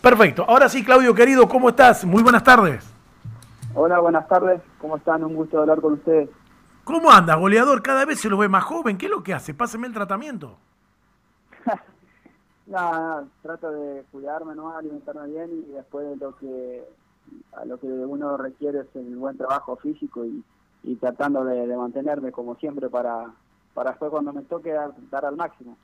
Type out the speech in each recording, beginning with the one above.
Perfecto. Ahora sí, Claudio querido, ¿cómo estás? Muy buenas tardes. Hola, buenas tardes. ¿Cómo están? Un gusto hablar con ustedes. ¿Cómo anda, goleador? Cada vez se lo ve más joven. ¿Qué es lo que hace? Páseme el tratamiento. nada, trato de cuidarme, ¿no? alimentarme bien y después lo que a lo que uno requiere es el buen trabajo físico y, tratando de, mantenerme como siempre para, para después cuando me toque dar al máximo.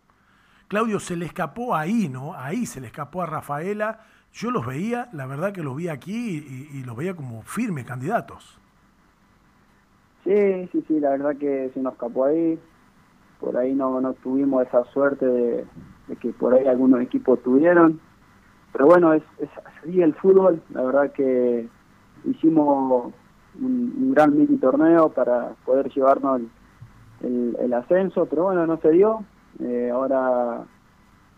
Claudio, se le escapó ahí, ¿no? Ahí se le escapó a Rafaela. Yo los veía, la verdad que los vi aquí y, los veía como firmes candidatos. Sí, sí, sí, la verdad que se nos escapó ahí. Por ahí no, no tuvimos esa suerte de, que por ahí algunos equipos tuvieron. Pero bueno, es, es así el fútbol. La verdad que hicimos un, gran mini torneo para poder llevarnos el ascenso, pero bueno, no se dio eh, ahora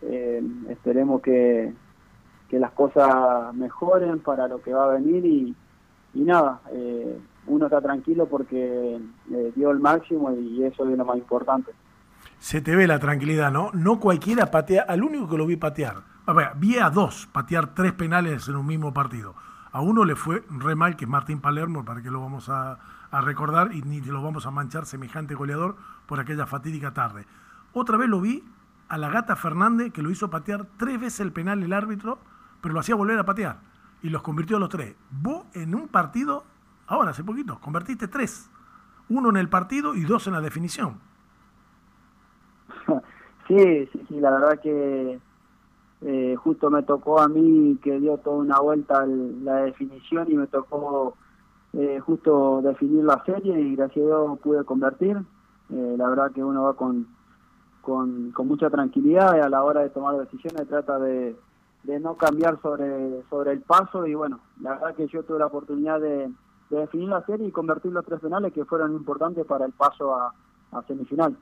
eh, esperemos que, que las cosas mejoren para lo que va a venir y, y nada, eh, uno está tranquilo porque dio el máximo y eso es lo más importante. Se te ve la tranquilidad, ¿no? No cualquiera patea, al único que lo vi patear, vi a dos patear tres penales en un mismo partido. A uno le fue re mal, que es Martín Palermo, para que lo vamos a, a recordar y ni lo vamos a manchar semejante goleador por aquella fatídica tarde. Otra vez lo vi a la gata Fernández, que lo hizo patear tres veces el penal el árbitro, pero lo hacía volver a patear. Y los convirtió a los tres. Vos en un partido, ahora hace poquito, convertiste tres. Uno en el partido y dos en la definición. Sí, sí, sí, la verdad que eh, justo me tocó a mí que dio toda una vuelta la definición y me tocó eh, justo definir la serie y gracias a Dios pude convertir. Eh, la verdad que uno va con, con, con mucha tranquilidad y a la hora de tomar decisiones trata de, de no cambiar sobre, el paso y bueno, la verdad que yo tuve la oportunidad de, definir la serie y convertir los tres penales que fueron importantes para el paso a, semifinal.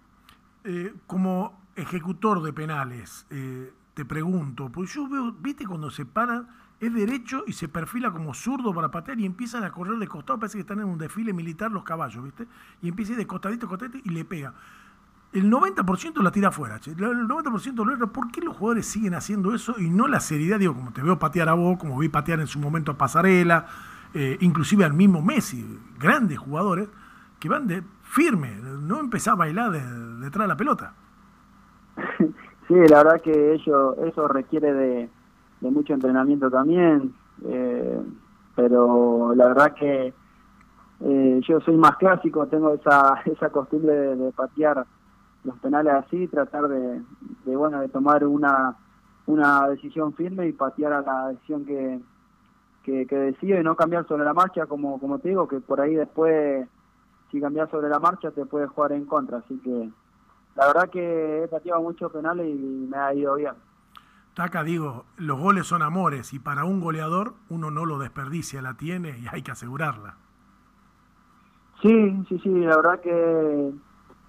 Eh, como ejecutor de penales, eh, te pregunto, pues yo veo, viste cuando se paran, es derecho y se perfila como zurdo para patear y empiezan a correr de costado, parece que están en un desfile militar los caballos, ¿viste? Y empieza de costadito, costadito y le pega el 90% la tira afuera, el 90% lo erra. ¿Por qué los jugadores siguen haciendo eso y no la seriedad? Digo, como te veo patear a vos, como vi patear en su momento a Pasarela, eh, inclusive al mismo Messi, grandes jugadores que van de firme, no empezar a bailar detrás de, la pelota. Sí, la verdad que ello, eso requiere de, mucho entrenamiento también, eh, pero la verdad que eh, yo soy más clásico, tengo esa, esa costumbre de patear los penales así, tratar de, bueno de tomar una, una decisión firme y patear a la decisión que, que, decide y no cambiar sobre la marcha, como, como te digo, que por ahí después, si cambias sobre la marcha, te puede jugar en contra. Así que la verdad que he pateado muchos penales y me ha ido bien. Taca, digo, los goles son amores y para un goleador uno no lo desperdicia, la tiene y hay que asegurarla. Sí, sí, sí, la verdad que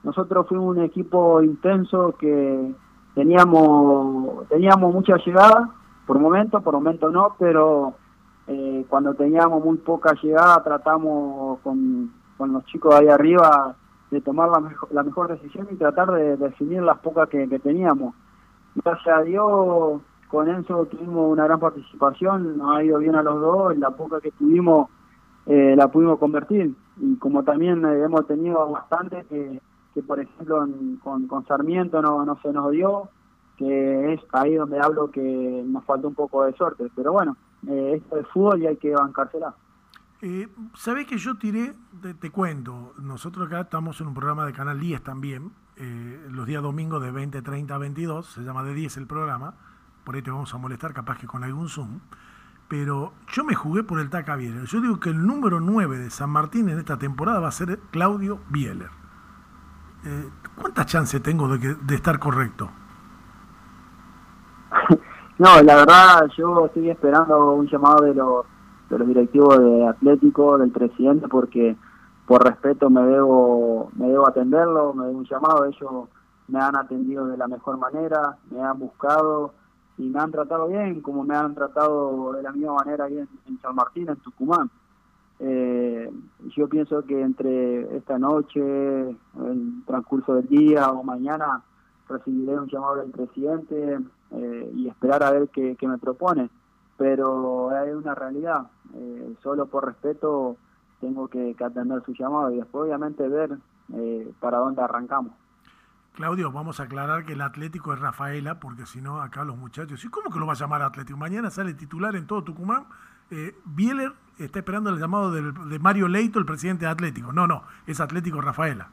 nosotros fuimos un equipo intenso que teníamos teníamos mucha llegada, por momento, por momento no, pero eh, cuando teníamos muy poca llegada tratamos con, con los chicos ahí arriba de tomar la mejor, la mejor decisión y tratar de, definir las pocas que, teníamos. Gracias a Dios, con Enzo tuvimos una gran participación, nos ha ido bien a los dos, y la poca que tuvimos eh, la pudimos convertir. Y como también eh, hemos tenido bastante que que por ejemplo con, con Sarmiento no, no se nos dio, que es ahí donde hablo que nos falta un poco de suerte. Pero bueno, eh, esto es fútbol y hay que bancársela. Eh, ¿Sabés que yo tiré, te, cuento, nosotros acá estamos en un programa de Canal 10 también, eh, los días domingos de 20, 30 a 22, se llama de 10 el programa, por ahí te vamos a molestar capaz que con algún Zoom, pero yo me jugué por el Taca Bieler. Yo digo que el número 9 de San Martín en esta temporada va a ser Claudio Bieler. Eh, ¿cuántas chances tengo de, de estar correcto? no, la verdad yo estoy esperando un llamado de los, de los directivos de Atlético, del presidente, porque por respeto me debo, me debo atenderlo, me debo un llamado, ellos me han atendido de la mejor manera, me han buscado y me han tratado bien, como me han tratado de la misma manera ahí en San Martín, en Tucumán. Eh, yo pienso que entre esta noche, el transcurso del día o mañana, recibiré un llamado del presidente eh, y esperar a ver qué, me propone. pero hay una realidad. Eh, solo por respeto tengo que, atender su llamado y después obviamente ver eh, para dónde arrancamos. Claudio, vamos a aclarar que el Atlético es Rafaela, porque si no, acá los muchachos, ¿y cómo que lo va a llamar Atlético? Mañana sale titular en todo Tucumán. Eh, Bieler está esperando el llamado de Mario Leito, el presidente de Atlético. No, no, es Atlético Rafaela.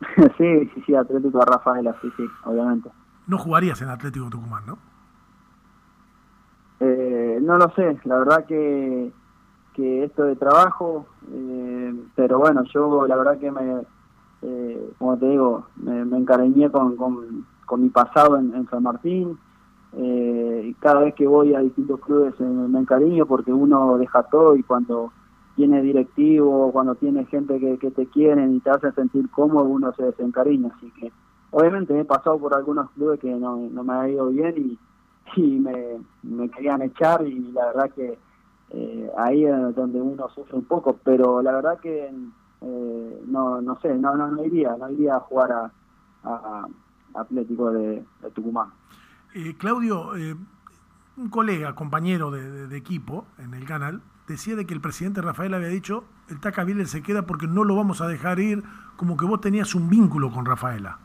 sí, sí, sí, Atlético Rafaela, sí, sí, obviamente. No jugarías en Atlético Tucumán, ¿no? Eh, no lo sé, la verdad que, que esto de trabajo, eh, pero bueno, yo la verdad que me, eh, como te digo, me, encariñé con, con, mi pasado en, San Martín, y cada vez que voy a distintos clubes me encariño porque uno deja todo y cuando tiene directivo, cuando tiene gente que, que te quieren y te hace sentir cómodo, uno se desencariña, así que obviamente he pasado por algunos clubes que no, no me ha ido bien y y me, me querían echar y la verdad que eh, ahí es donde uno sufre un poco, pero la verdad que eh, no no sé, no, no, no iría, no iría a jugar a, Atlético de, Tucumán. Eh, Claudio, un colega, compañero de, equipo en el canal, decía de que el presidente Rafael había dicho, el Taca se queda porque no lo vamos a dejar ir, como que vos tenías un vínculo con Rafaela.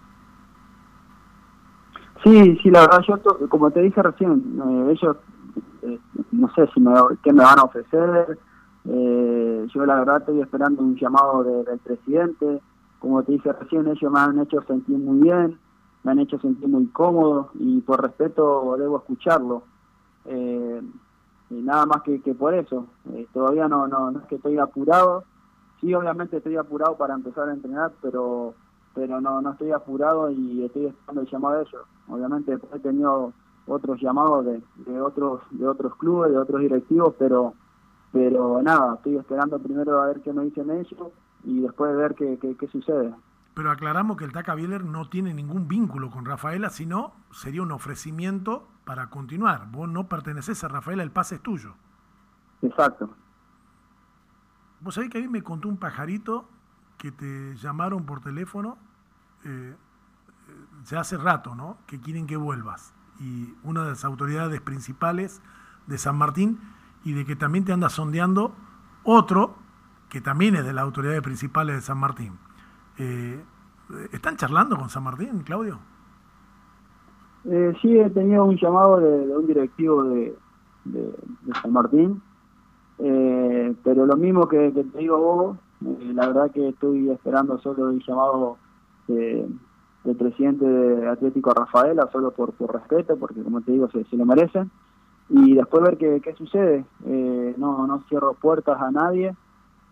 Sí, sí, la verdad, yo, como te dije recién, eh, ellos, eh, no sé si me, qué me van a ofrecer. Eh, yo, la verdad, estoy esperando un llamado del presidente. Como te dije recién, ellos me han hecho sentir muy bien, me han hecho sentir muy cómodo y por respeto debo escucharlo. y nada más que, que por eso. todavía no, no, no es que estoy apurado. Sí, obviamente estoy apurado para empezar a entrenar, pero pero no, no estoy apurado y estoy esperando el llamado de ellos. Obviamente he tenido otros llamados de, de otros de otros clubes, de otros directivos, pero pero nada, estoy esperando primero a ver qué me dicen ellos y después ver qué, qué, sucede. Pero aclaramos que el Taca Bieler no tiene ningún vínculo con Rafaela, sino sería un ofrecimiento para continuar. Vos no perteneces a Rafaela, el pase es tuyo. Exacto. Vos sabés que a mí me contó un pajarito que te llamaron por teléfono eh, ya hace rato, ¿no? Que quieren que vuelvas. Y una de las autoridades principales de San Martín y de que también te anda sondeando otro que también es de las autoridades principales de San Martín. Eh, ¿Están charlando con San Martín, Claudio? Eh, sí, he tenido un llamado de, un directivo de, San Martín, eh, pero lo mismo que, te digo vos, eh, la verdad que estoy esperando solo el llamado del presidente de Atlético Rafaela, solo por, por respeto, porque como te digo, se, lo merecen. Y después ver qué, qué sucede. Eh, no, no cierro puertas a nadie.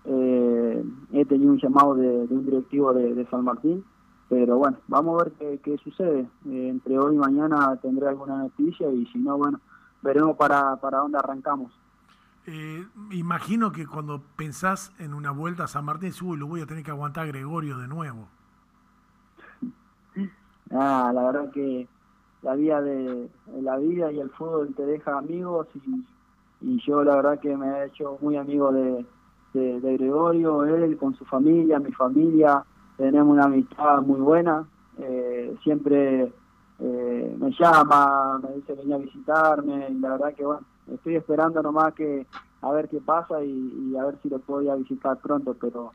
Eh, he tenido un llamado de, un directivo de, San Martín, pero bueno, vamos a ver qué, qué sucede. entre hoy y mañana tendré alguna noticia y si no, bueno, veremos para, para dónde arrancamos. Eh, imagino que cuando pensás en una vuelta a San Martín, uy, lo voy a tener que aguantar Gregorio de nuevo. Ah, la verdad que la vida de la vida y el fútbol te deja amigos y, y yo la verdad que me he hecho muy amigo de, de, Gregorio, él con su familia, mi familia, tenemos una amistad muy buena, eh, siempre eh, me llama, me dice venía a visitarme y la verdad que bueno, estoy esperando nomás que a ver qué pasa y, a ver si lo puedo visitar pronto, pero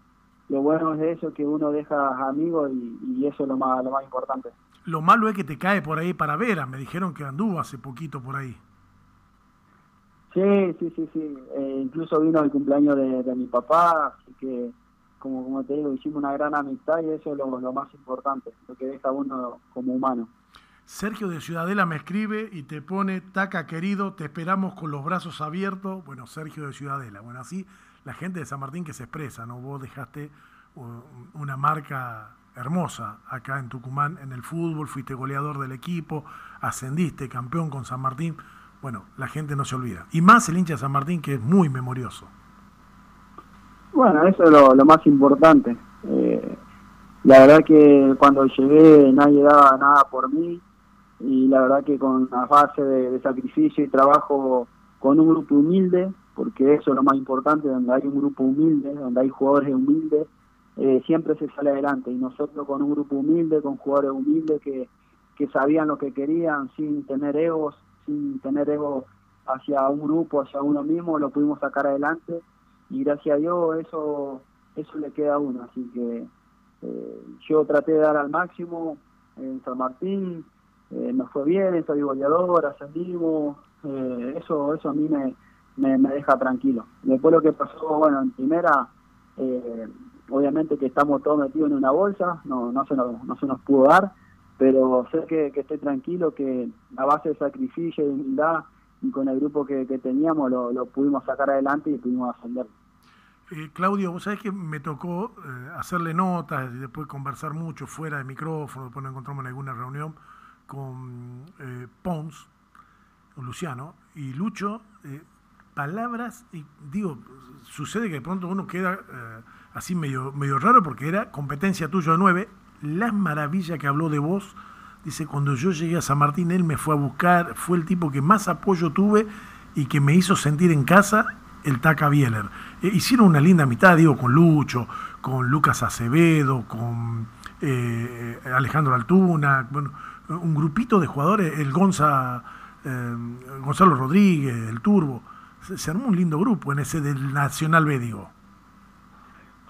lo bueno es eso, que uno deja amigos y, eso es lo más, lo más importante. Lo malo es que te cae por ahí para Vera, me dijeron que anduvo hace poquito por ahí. Sí, sí, sí, sí, eh, incluso vino el cumpleaños de, mi papá, así que como, te digo, hicimos una gran amistad y eso es lo, lo más importante, lo que deja uno como humano. Sergio de Ciudadela me escribe y te pone, Taca querido, te esperamos con los brazos abiertos. Bueno, Sergio de Ciudadela. Bueno, así la gente de San Martín que se expresa, ¿no? Vos dejaste una marca hermosa acá en Tucumán en el fútbol, fuiste goleador del equipo, ascendiste campeón con San Martín. Bueno, la gente no se olvida. Y más el hincha de San Martín que es muy memorioso. Bueno, eso es lo, más importante. Eh, la verdad que cuando llegué nadie daba nada por mí y la verdad que con la base de, sacrificio y trabajo con un grupo humilde, porque eso es lo más importante, donde hay un grupo humilde, donde hay jugadores humildes, eh, siempre se sale adelante. Y nosotros con un grupo humilde, con jugadores humildes que, que sabían lo que querían, sin tener egos, sin tener egos hacia un grupo, hacia uno mismo, lo pudimos sacar adelante y gracias a Dios eso, eso le queda a uno. Así que eh, yo traté de dar al máximo en San Martín, eh, nos fue bien, soy goleador, ascendimos, eh, eso, eso a mí me, me, deja tranquilo. Después lo que pasó, bueno, en primera, eh, obviamente que estamos todos metidos en una bolsa, no, no, se, no se nos pudo dar, pero sé que, que estoy tranquilo, que a base de sacrificio y humildad y con el grupo que, teníamos lo, pudimos sacar adelante y pudimos ascender. Eh, Claudio, vos sabés que me tocó eh, hacerle notas y después conversar mucho fuera de micrófono, después nos encontramos en alguna reunión con eh, Pons, Luciano, y Lucho, eh, palabras, y digo, sucede que de pronto uno queda así medio, medio raro porque era competencia tuya de nueve, las maravillas que habló de vos, dice, cuando yo llegué a San Martín, él me fue a buscar, fue el tipo que más apoyo tuve y que me hizo sentir en casa el Taca Bieler. Eh, hicieron una linda mitad, digo, con Lucho, con Lucas Acevedo, con eh, Alejandro Altuna, bueno, un grupito de jugadores, el Gonza, eh, Gonzalo Rodríguez, el Turbo. Se, armó un lindo grupo en ese del Nacional B, digo.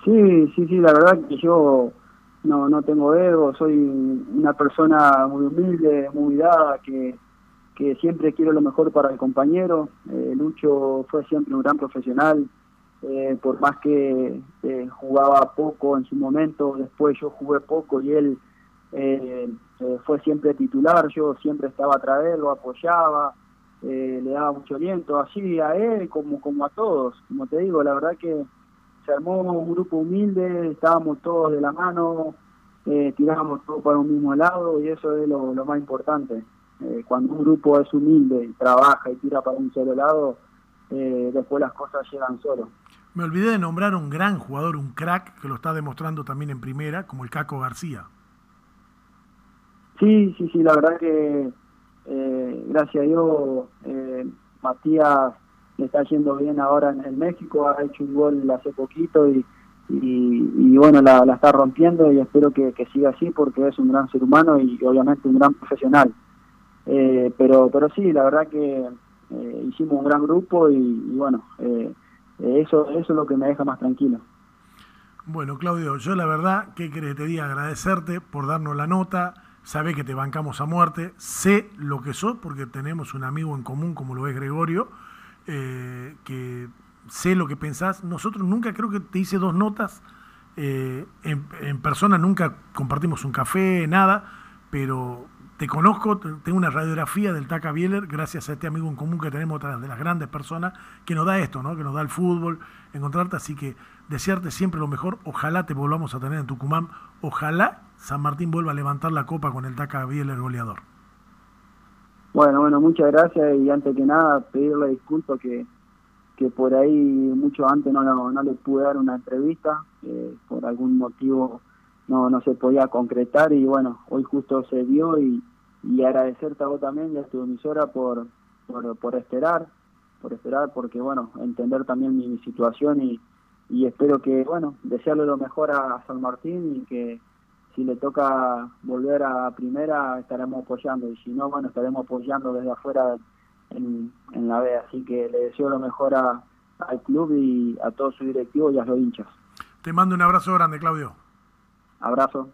Sí, sí, sí, la verdad que yo no, no tengo ego, soy una persona muy humilde, muy dada, que que siempre quiero lo mejor para el compañero. Eh, Lucho fue siempre un gran profesional, eh, por más que eh, jugaba poco en su momento, después yo jugué poco y él fue siempre titular, yo siempre estaba atrás de él, lo apoyaba, le daba mucho aliento, así a él como, como a todos. Como te digo, la verdad que se armó un grupo humilde, estábamos todos de la mano, tirábamos todo para un mismo lado y eso es lo más importante. Eh, cuando un grupo es humilde y trabaja y tira para un solo lado, eh, después las cosas llegan solo. Me olvidé de nombrar un gran jugador, un crack, que lo está demostrando también en primera, como el Caco García. Sí, sí, sí, la verdad que eh, gracias a Dios Matías le está yendo bien ahora en, México, ha hecho un gol hace poquito y, y, bueno, la, está rompiendo y espero que siga así porque es un gran ser humano y obviamente un gran profesional. Eh, pero, pero sí, la verdad que eh, hicimos un gran grupo y, bueno, eh, eso, eso es lo que me deja más tranquilo. Bueno, Claudio, yo la verdad, ¿qué querés? Te diga agradecerte por darnos la nota, sabés que te bancamos a muerte, sé lo que sos porque tenemos un amigo en común como lo es Gregorio, que sé lo que pensás. Nosotros nunca creo que te hice dos notas, en, en persona nunca compartimos un café, nada, pero te conozco, tengo una radiografía del Taca Bieler, gracias a este amigo en común que tenemos, otra de las grandes personas, que nos da esto, ¿no? que nos da el fútbol, encontrarte. Así que desearte siempre lo mejor. Ojalá te volvamos a tener en Tucumán. Ojalá San Martín vuelva a levantar la copa con el Taca Bieler goleador. Bueno, bueno, muchas gracias y antes que nada pedirle disculpas que, que por ahí mucho antes no, no, le pude dar una entrevista, eh, por algún motivo no, no se podía concretar y bueno, hoy justo se dio y, y agradecerte a vos también y a tu emisora por, por, por esperar, por esperar porque bueno, entender también mi, situación y, y espero que bueno, desearle lo mejor a San Martín y que si le toca volver a primera estaremos apoyando y si no, bueno, estaremos apoyando desde afuera en, en la B, así que le deseo lo mejor a, al club y a todo su directivo y a los hinchas. Te mando un abrazo grande, Claudio. Abrazo.